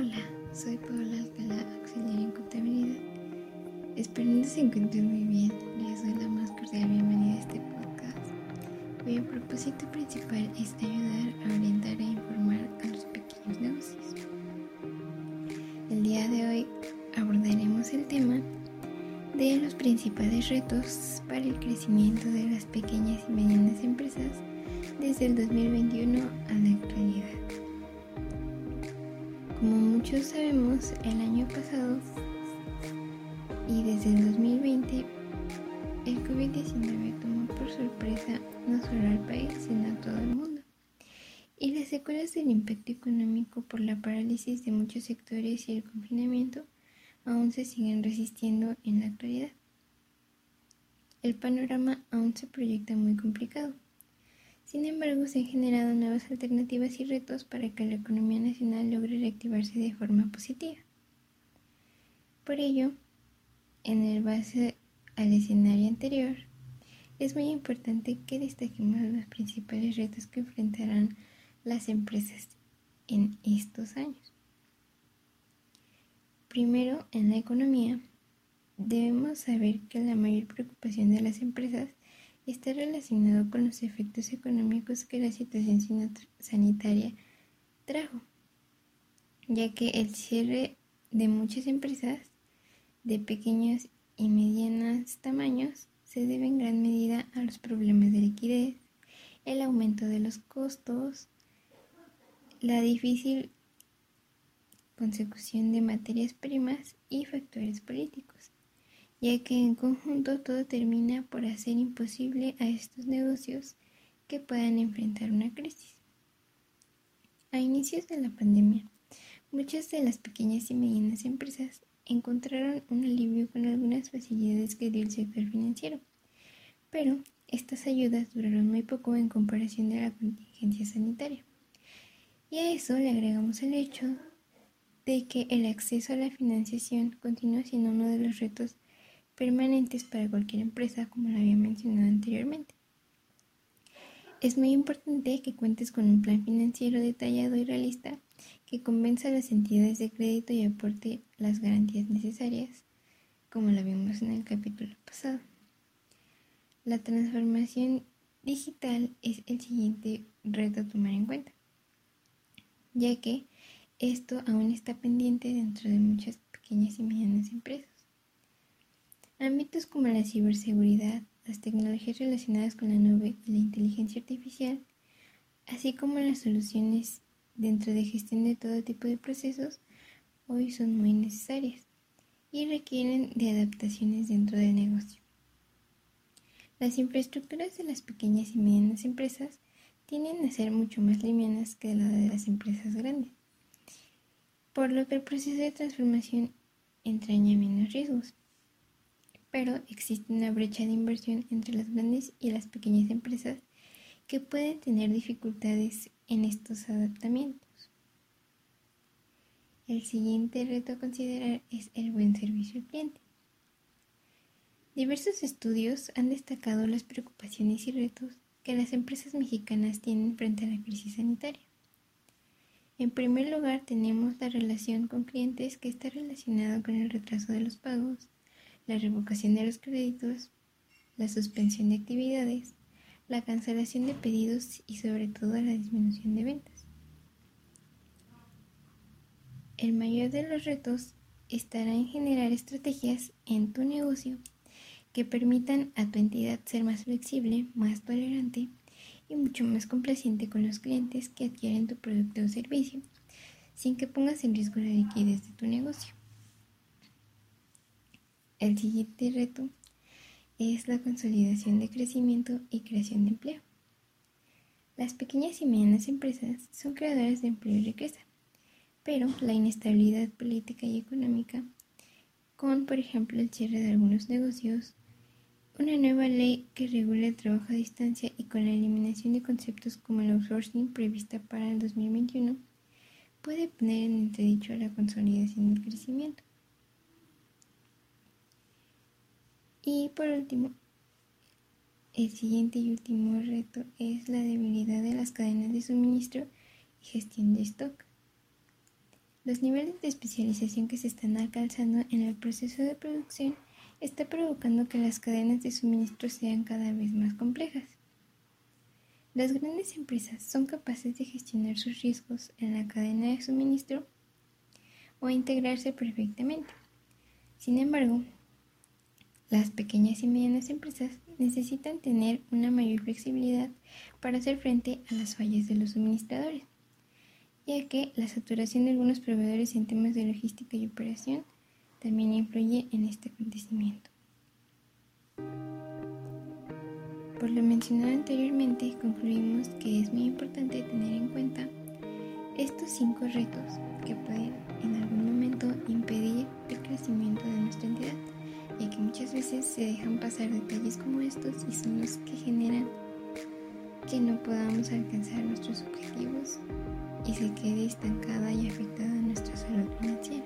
Hola, soy Paola Alcalá, auxiliar en contabilidad. Esperando se encuentren muy bien, les doy la más cordial bienvenida a este podcast, cuyo propósito principal es ayudar a orientar e informar a los pequeños negocios. El día de hoy abordaremos el tema de los principales retos para el crecimiento de las pequeñas y medianas empresas desde el 2021 a la actualidad. Como muchos sabemos, el año pasado y desde el 2020, el COVID-19 tomó por sorpresa no solo al país, sino a todo el mundo. Y las secuelas del impacto económico por la parálisis de muchos sectores y el confinamiento aún se siguen resistiendo en la actualidad. El panorama aún se proyecta muy complicado. Sin embargo, se han generado nuevas alternativas y retos para que la economía nacional logre reactivarse de forma positiva. Por ello, en el base al escenario anterior, es muy importante que destaquemos los principales retos que enfrentarán las empresas en estos años. Primero, en la economía, debemos saber que la mayor preocupación de las empresas está relacionado con los efectos económicos que la situación sanitaria trajo, ya que el cierre de muchas empresas de pequeños y medianos tamaños se debe en gran medida a los problemas de liquidez, el aumento de los costos, la difícil consecución de materias primas y factores políticos ya que en conjunto todo termina por hacer imposible a estos negocios que puedan enfrentar una crisis. A inicios de la pandemia, muchas de las pequeñas y medianas empresas encontraron un alivio con algunas facilidades que dio el sector financiero, pero estas ayudas duraron muy poco en comparación de la contingencia sanitaria. Y a eso le agregamos el hecho de que el acceso a la financiación continúa siendo uno de los retos permanentes para cualquier empresa, como lo había mencionado anteriormente. Es muy importante que cuentes con un plan financiero detallado y realista que convenza a las entidades de crédito y aporte las garantías necesarias, como lo vimos en el capítulo pasado. La transformación digital es el siguiente reto a tomar en cuenta, ya que esto aún está pendiente dentro de muchas pequeñas y medianas empresas. Ámbitos como la ciberseguridad, las tecnologías relacionadas con la nube y la inteligencia artificial, así como las soluciones dentro de gestión de todo tipo de procesos, hoy son muy necesarias y requieren de adaptaciones dentro del negocio. Las infraestructuras de las pequeñas y medianas empresas tienden a ser mucho más livianas que la de las empresas grandes, por lo que el proceso de transformación entraña menos riesgos pero existe una brecha de inversión entre las grandes y las pequeñas empresas que pueden tener dificultades en estos adaptamientos. El siguiente reto a considerar es el buen servicio al cliente. Diversos estudios han destacado las preocupaciones y retos que las empresas mexicanas tienen frente a la crisis sanitaria. En primer lugar, tenemos la relación con clientes que está relacionada con el retraso de los pagos, la revocación de los créditos, la suspensión de actividades, la cancelación de pedidos y sobre todo la disminución de ventas. El mayor de los retos estará en generar estrategias en tu negocio que permitan a tu entidad ser más flexible, más tolerante y mucho más complaciente con los clientes que adquieren tu producto o servicio, sin que pongas en riesgo la liquidez de tu negocio. El siguiente reto es la consolidación de crecimiento y creación de empleo. Las pequeñas y medianas empresas son creadoras de empleo y riqueza, pero la inestabilidad política y económica, con por ejemplo el cierre de algunos negocios, una nueva ley que regula el trabajo a distancia y con la eliminación de conceptos como el outsourcing prevista para el 2021, puede poner en entredicho la consolidación del crecimiento. Y por último, el siguiente y último reto es la debilidad de las cadenas de suministro y gestión de stock. Los niveles de especialización que se están alcanzando en el proceso de producción está provocando que las cadenas de suministro sean cada vez más complejas. Las grandes empresas son capaces de gestionar sus riesgos en la cadena de suministro o integrarse perfectamente. Sin embargo, las pequeñas y medianas empresas necesitan tener una mayor flexibilidad para hacer frente a las fallas de los suministradores ya que la saturación de algunos proveedores en temas de logística y operación también influye en este acontecimiento. Por lo mencionado anteriormente, concluimos que es muy importante tener en cuenta estos cinco retos que pueden en algún momento impedir se dejan pasar detalles como estos y son los que generan que no podamos alcanzar nuestros objetivos y se quede estancada y afectada nuestra salud financiera.